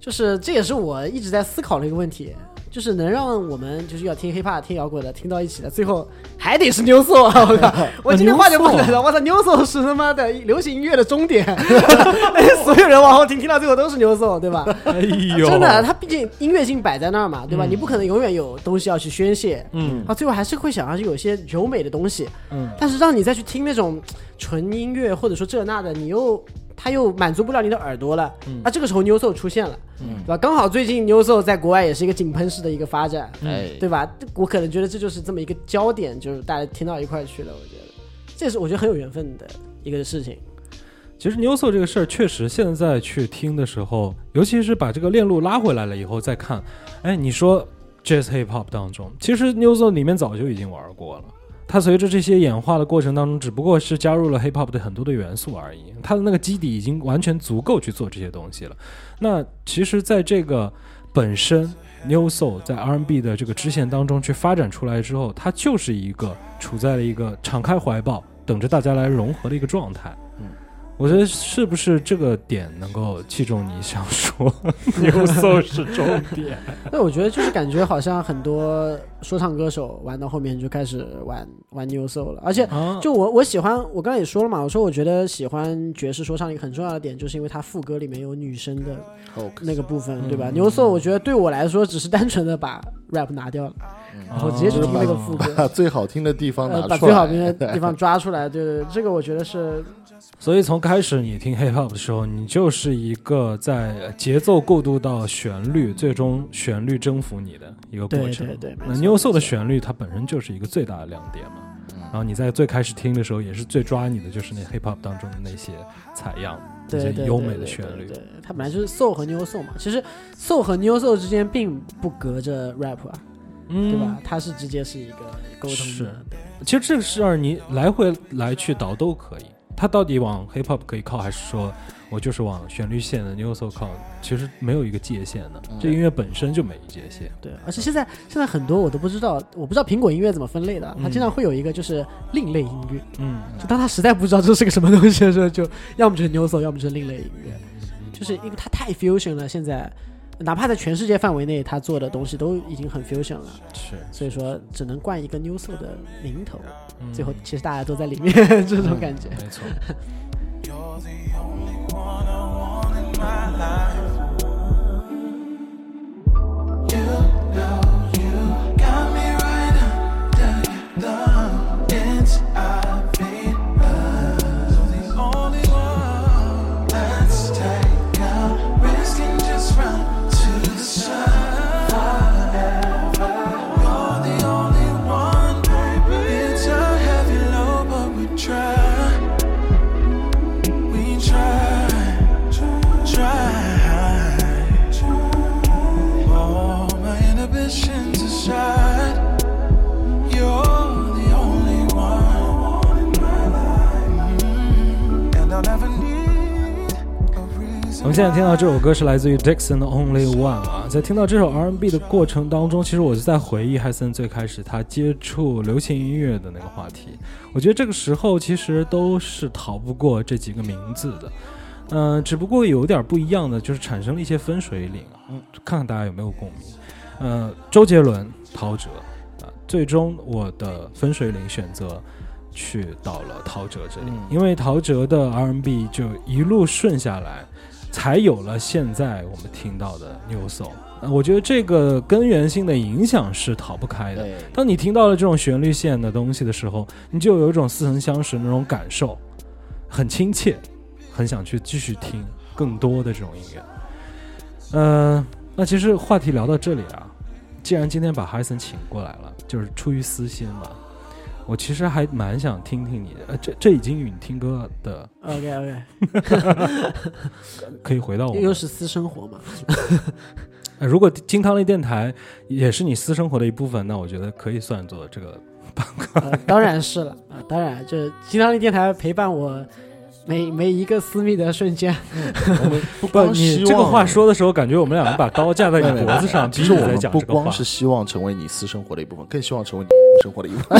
就是这也是我一直在思考的一个问题，就是能让我们就是要听 hiphop、听摇滚的听到一起的，最后还得是 new soul 啊！我靠，我今天话就不来了，我操，new soul 是他妈的流行音乐的终点，所有人往后听，听到最后都是 new soul，对吧？哎呦，真的，它毕竟音乐性摆在那儿嘛，对吧？你不可能永远有东西要去宣泄，嗯啊，最后还是会想要去有一些柔美的东西，嗯，但是让你再去听那种纯音乐或者说这那的，你又它又满足不了你的耳朵了。嗯那这个时候 New Soul 出现了，嗯对吧？刚好最近 New Soul 在国外也是一个井喷式的一个发展，哎，对吧？我可能觉得这就是这么一个焦点，就是大家听到一块去了。我觉得这也是我觉得很有缘分的一个事情。其实 New Soul 这个事儿，确实现在去听的时候，尤其是把这个链路拉回来了以后再看，哎，你说 Jazz Hip Hop 当中，其实 New Soul 里面早就已经玩过了。它随着这些演化的过程当中，只不过是加入了 hip hop 的很多的元素而已。它的那个基底已经完全足够去做这些东西了。那其实，在这个本身 New Soul 在 R&B 的这个支线当中去发展出来之后，它就是一个处在了一个敞开怀抱，等着大家来融合的一个状态。嗯，我觉得是不是这个点能够击中你想说 New Soul 是重点？那我觉得就是感觉好像很多说唱歌手玩到后面就开始玩玩 New Soul 了，而且啊，就我我喜欢，我刚才也说了嘛，我说我觉得喜欢爵士说唱一个很重要的点，就是因为它副歌里面有女生的那个部分，对吧？嗯牛 soul 我觉得对我来说只是单纯的把 rap 拿掉了，然后直接就听那个副歌，把最好听的地方拿呃，出来，把最好听的地方 抓出来，对对，对这个我觉得是所以从开始你听 hip hop 的时候，你就是一个在节奏过渡到旋律，最终旋律征服你的一个过程。对对，那没错 New Soul 的旋律它本身就是一个最大的亮点嘛。然后你在最开始听的时候，也是最抓你的，就是那 hip hop 当中的那些采样，那些对对优美的对对旋律。对，对它本来就是 soul 和 new soul 嘛，其实 soul 和 new soul 之间并不隔着 rap 啊，嗯，对吧？？它是直接是一个沟通是其实这个事儿你来回来去倒都可以。它到底往 hip hop 可以靠，还是说我就是往旋律线的 new soul 靠？其实没有一个界限的，这音乐本身就没界限。对，而且现在现在很多我都不知道，我不知道苹果音乐怎么分类的，它经常会有一个就是另类音乐，嗯，就当他实在不知道这是个什么东西的时候，就要么就是 new soul，要么就是另类音乐，就是因为它太 fusion 了，现在哪怕在全世界范围内，他做的东西都已经很 fusion 了，是，所以说只能冠一个 new soul 的名头，嗯最后其实大家都在里面 这种感觉。没错。You're 现在听到这首歌是来自于 Dixon 的 Only One 啊，在听到这首 R&B 的过程当中，其实我就在回忆海森最开始他接触流行音乐的那个话题。我觉得这个时候其实都是逃不过这几个名字的，嗯、只不过有点不一样的，就是产生了一些分水岭啊，嗯，看看大家有没有共鸣。呃，周杰伦、陶喆啊，最终我的分水岭选择去到了陶喆这里，嗯因为陶喆的 R&B 就一路顺下来，才有了现在我们听到的 New Soul。呃我觉得这个根源性的影响是逃不开的。当你听到了这种旋律线的东西的时候，你就有一种似曾相识的那种感受，很亲切，很想去继续听更多的这种音乐。呃，那其实话题聊到这里啊，既然今天把哈森请过来了，就是出于私心嘛，我其实还蛮想听听你的。呃，这这已经与你听歌的 OK OK，可以回到我们又是私生活嘛。呃如果金汤力电台也是你私生活的一部分，那我觉得可以算作这个呃，当然是了啊、当然，就是金汤力电台陪伴我每每一个私密的瞬间。我们不 不，光你希望这个 话说的时候，感觉我们两个把刀架在你脖子上，其实我们不光讲这个话。是希望成为你私生活的一部分，更希望成为你生活的一部分。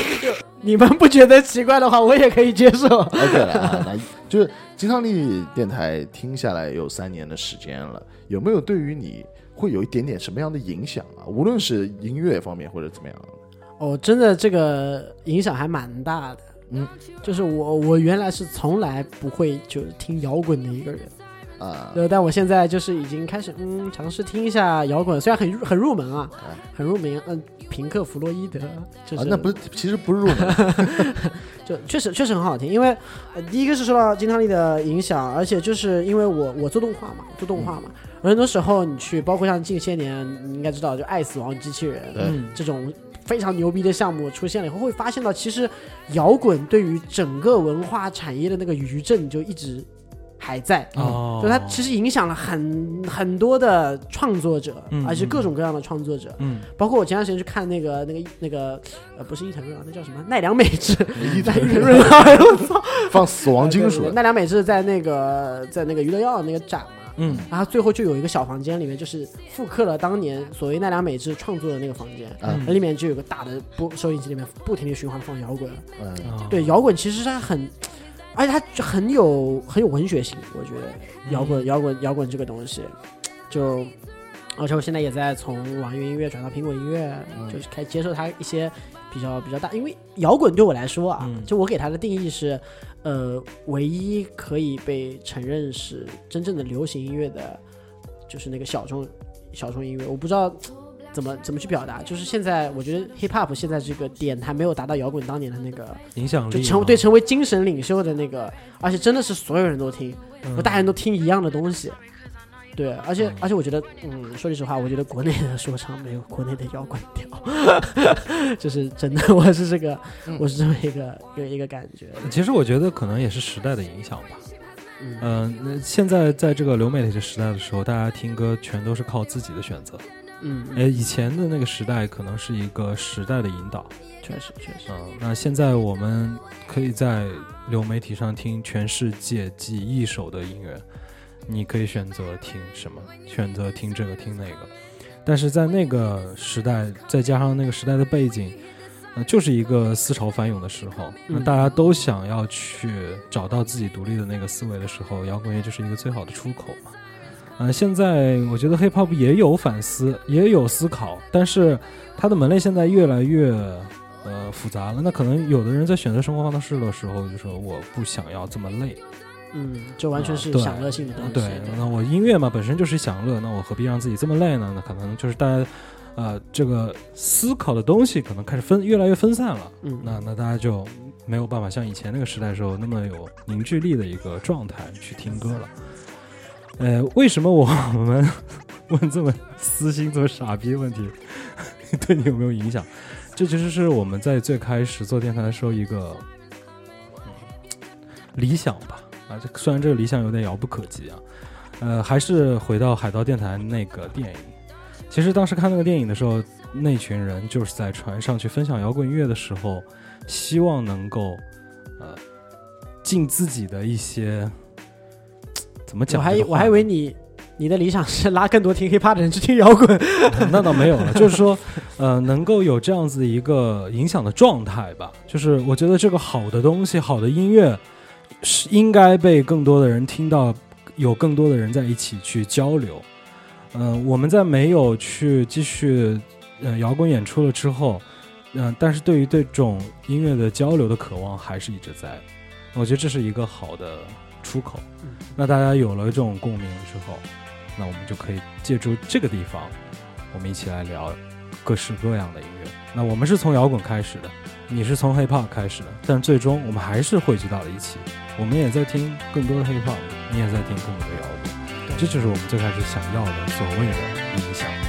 你们不觉得奇怪的话，我也可以接受。OK 了啊，那就是金汤力电台听下来有三年的时间了，有没有对于你会有一点点什么样的影响啊？无论是音乐方面或者怎么样，哦，真的这个影响还蛮大的。嗯，就是我我原来是从来不会就是听摇滚的一个人，啊，呃，但我现在就是已经开始嗯尝试听一下摇滚，虽然很入很入门啊，啊很入门，嗯，平克·弗洛伊德就是、啊，那不是，其实不是入门，就确实确实很好听，因为、呃、第一个是受到金汤力的影响，而且就是因为我我做动画嘛，做动画嘛，很多时候你去，包括像近些年你应该知道，就《爱死亡机器人》嗯这种非常牛逼的项目出现了以后，会发现到其实摇滚对于整个文化产业的那个余震就一直还在。哦，就它其实影响了很很多的创作者，嗯而且各种各样的创作者，嗯。包括我前段时间去看那个那个那个呃不是伊藤润啊，那叫什么？奈良美智，伊藤奈良润啊，我操！放死亡金属。奈良美智在那个在那个娱乐药那个展嘛，嗯。然后最后就有一个小房间，里面就是复刻了当年所谓奈良美智创作的那个房间，啊，那里面就有个大的播收音机，里面不停的循环放摇滚。嗯，哦对，摇滚其实它很，而且它就很有很有文学性，我觉得摇滚摇滚摇滚这个东西，就。而且我现在也在从网易云音乐转到苹果音乐，嗯。就是开始接受它一些比较比较大，因为摇滚对我来说啊，嗯就我给它的定义是，呃，唯一可以被承认是真正的流行音乐的，就是那个小众小众音乐。我不知道怎么怎么去表达，就是现在我觉得 hip hop 现在这个点还没有达到摇滚当年的那个，影响力就成嘛对成为精神领袖的那个，而且真的是所有人都听，嗯大家都听一样的东西。对，而且嗯而且我觉得，嗯，说句实话，我觉得国内的说唱没有国内的摇滚调，就是真的，我是这个，我是这么一个一个一个感觉。其实我觉得可能也是时代的影响吧。嗯嗯、那现在在这个流媒体的时代的时候，大家听歌全都是靠自己的选择。嗯，哎，以前的那个时代可能是一个时代的引导。确实确实，嗯、那现在我们可以在流媒体上听全世界几亿首的音乐，你可以选择听什么，选择听这个听那个。但是在那个时代，再加上那个时代的背景，呃，就是一个思潮翻涌的时候，那嗯大家都想要去找到自己独立的那个思维的时候，摇滚乐就是一个最好的出口嘛。呃，现在我觉得 hip hop 也有反思，也有思考，但是它的门类现在越来越呃复杂了。那可能有的人在选择生活方式的时候，就说我不想要这么累，嗯，就完全是享乐性的东西。对，那我音乐嘛本身就是享乐，那我何必让自己这么累呢？那可能就是大家呃这个思考的东西可能开始分越来越分散了。嗯，那那大家就没有办法像以前那个时代时候那么有凝聚力的一个状态去听歌了。呃，为什么我们问这么私心、这么傻逼问题，对你有没有影响？这其实是我们在最开始做电台的时候一个、嗯理想吧。啊，这虽然这个理想有点遥不可及啊，呃，还是回到海盗电台那个电影。其实当时看那个电影的时候，那群人就是在船上去分享摇滚音乐的时候，希望能够呃尽自己的一些怎么讲这个话呢？还我还以为你你的理想是拉更多听 hiphop 的人去听摇滚。那倒没有了，就是说，呃，能够有这样子一个影响的状态吧。就是我觉得这个好的东西，好的音乐，是应该被更多的人听到，有更多的人在一起去交流。嗯、我们在没有去继续呃摇滚演出了之后，嗯、但是对于对这种音乐的交流的渴望还是一直在。我觉得这是一个好的出口。那大家有了这种共鸣之后，那我们就可以借助这个地方，我们一起来聊各式各样的音乐。那我们是从摇滚开始的，你是从 hip hop 开始的，但最终我们还是汇聚到了一起。我们也在听更多的 hip hop，你也在听更多的摇滚，这就是我们最开始想要的所谓的影响。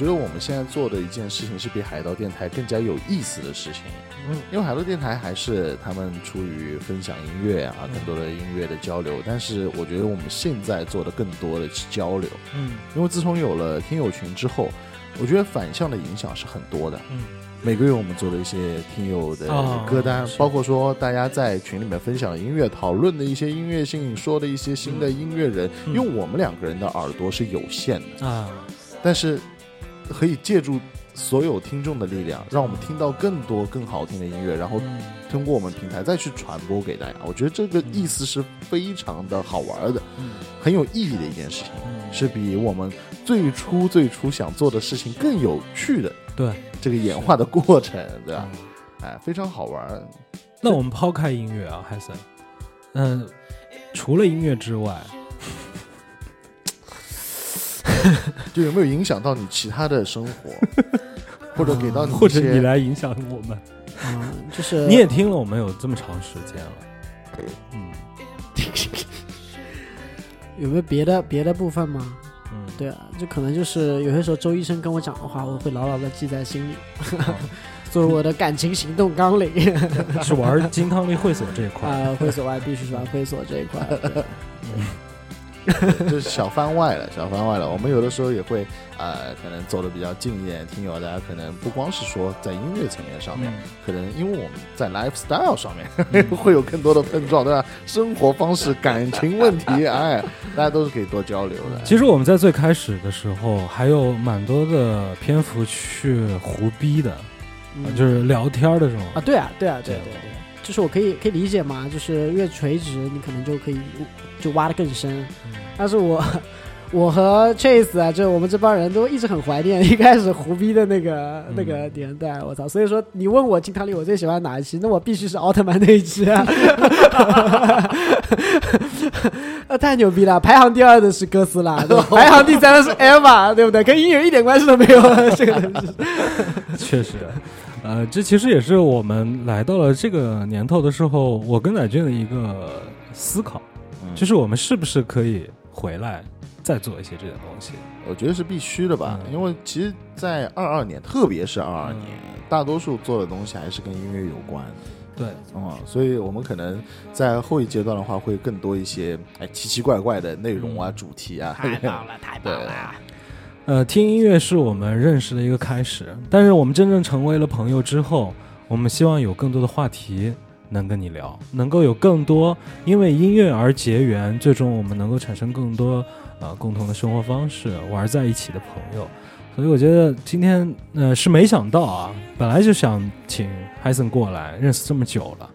觉得我们现在做的一件事情是比海盗电台更加有意思的事情。嗯，因为海盗电台还是他们出于分享音乐啊，更多的音乐的交流，但是我觉得我们现在做的更多的是交流。嗯因为自从有了听友群之后，我觉得反向的影响是很多的。嗯，每个月我们做了一些听友的哦歌单，是包括说大家在群里面分享音乐、讨论的一些音乐性，说的一些新的音乐人。嗯因为我们两个人的耳朵是有限的，啊，但是可以借助所有听众的力量，让我们听到更多更好听的音乐，然后嗯通过我们平台再去传播给大家。我觉得这个意思是非常的好玩的，嗯很有意义的一件事情。嗯是比我们最初最初想做的事情更有趣的对。这个演化的过程，对吧？嗯哎，非常好玩。那我们抛开音乐啊，海森，嗯、除了音乐之外，就有没有影响到你其他的生活，或者给到你或者你来影响我们，嗯，就是你也听了我们有这么长时间了，嗯。有没有别的别的部分吗？嗯，对啊，就可能就是有些时候周医生跟我讲的话，我会牢牢的记在心里，作为我的感情行动纲领。是玩金汤力会所这一块，啊，会所外必须是玩会所这一块。对 就是小番外了，小番外了。我们有的时候也会呃，可能走的比较近一点，听友大家可能不光是说在音乐层面上面，嗯可能因为我们在 lifestyle 上面会有更多的碰撞，对吧？生活方式、感情问题，哎，大家都是可以多交流的。其实我们在最开始的时候还有蛮多的篇幅去胡逼的，嗯啊就是聊天的时候啊，对啊，对啊，对对对对，就是我可以可以理解嘛，就是越垂直，你可能就可以就挖的更深。但是我 我和 Chase 啊，就我们这帮人都一直很怀念一开始胡逼的那个、那个年代，我操！所以说你问我金汤力我最喜欢哪一期，那我必须是奥特曼那一期啊，那 太牛逼了！排行第二的是哥斯拉，排行第三的是 Eva，对不对？跟音乐一点关系都没有，这个东西。确实，呃，这其实也是我们来到了这个年头的时候，我跟乃俊的一个思考，嗯就是我们是不是可以回来再做一些这种东西？我觉得是必须的吧，嗯因为其实，在二二年，特别是二二年，嗯大多数做的东西还是跟音乐有关。对，嗯，所以我们可能在后一阶段的话，会更多一些哎奇奇怪怪的内容啊、主题啊。太棒了，太棒了！呃，听音乐是我们认识的一个开始，但是我们真正成为了朋友之后，我们希望有更多的话题能跟你聊，能够有更多因为音乐而结缘，最终我们能够产生更多呃共同的生活方式，玩在一起的朋友。所以我觉得今天呃是没想到啊，本来就想请 Hyson 过来，认识这么久了。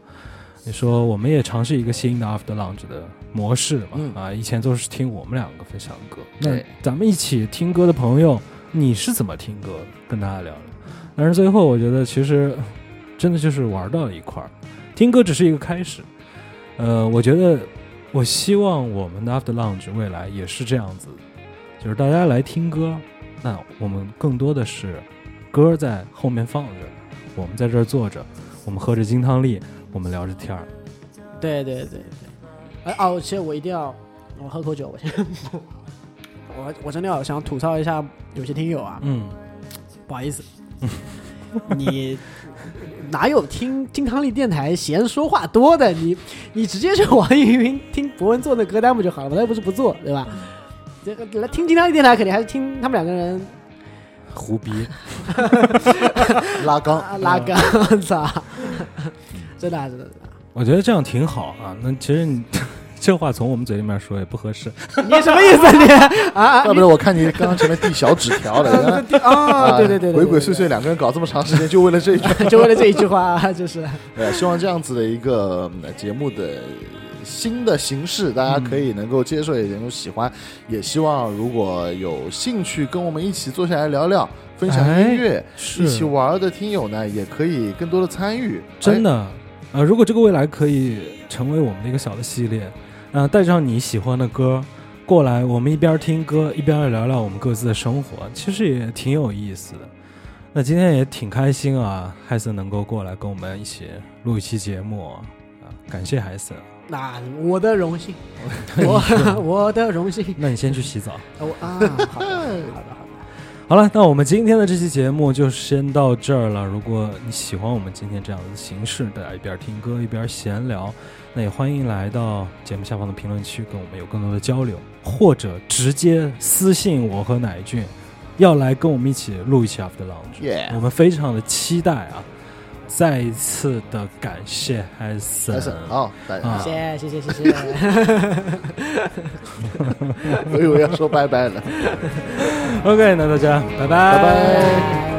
你说我们也尝试一个新的 After Lounge 的模式嘛？嗯啊，以前都是听我们两个分享歌，那咱们一起听歌的朋友，你是怎么听歌的？跟大家聊聊。但是最后我觉得其实真的就是玩到了一块儿，听歌只是一个开始。呃，我觉得我希望我们的 After Lounge 未来也是这样子，就是大家来听歌，那我们更多的是歌在后面放着，我们在这儿坐着，我们喝着金汤力，我们聊着天儿。对对对。对，哎哦，其实我一定要，我喝口酒，我先，我我真的要想吐槽一下有些听友啊，嗯，不好意思，你哪有听金汤力电台嫌说话多的？你 你直接去网易云听博文做的歌单不就好了吗？他又不是不做，对吧？这个来听金汤力电台，肯定还是听他们两个人胡逼，拉缸 啊拉杆，操！真的啊真的真的，我觉得这样挺好啊。那其实你这话从我们嘴里面说也不合适。你什么意思啊你啊啊？怪不得我看你刚刚前面递小纸条的，原来啊，对对对，对鬼鬼祟祟两个人搞这么长时间，就为了这一句。就为了这一句话，就是呃，希望这样子的一个嗯节目的新的形式，大家可以能够接受，也能够喜欢。也希望如果有兴趣跟我们一起坐下来聊聊，分享音乐，是一起玩的听友呢，也可以更多的参与。真的，呃，如果这个未来可以成为我们的一个小的系列，呃，带上你喜欢的歌过来，我们一边听歌一边聊聊我们各自的生活，其实也挺有意思的。那今天也挺开心啊，海森能够过来跟我们一起录一期节目啊，感谢海森。那我的荣幸，我我的荣幸。那你先去洗澡。我啊，好的，好的，好的。好了，那我们今天的这期节目就先到这儿了。如果你喜欢我们今天这样的形式，大家一边听歌一边闲聊，那也欢迎来到节目下方的评论区跟我们有更多的交流，或者直接私信我和乃俊，要来跟我们一起录一期 After Lounge。Yeah 我们非常的期待啊！再一次的感谢艾森好，大家啊，谢谢谢谢谢谢。我以为要说拜拜了。OK，那大家拜拜拜拜。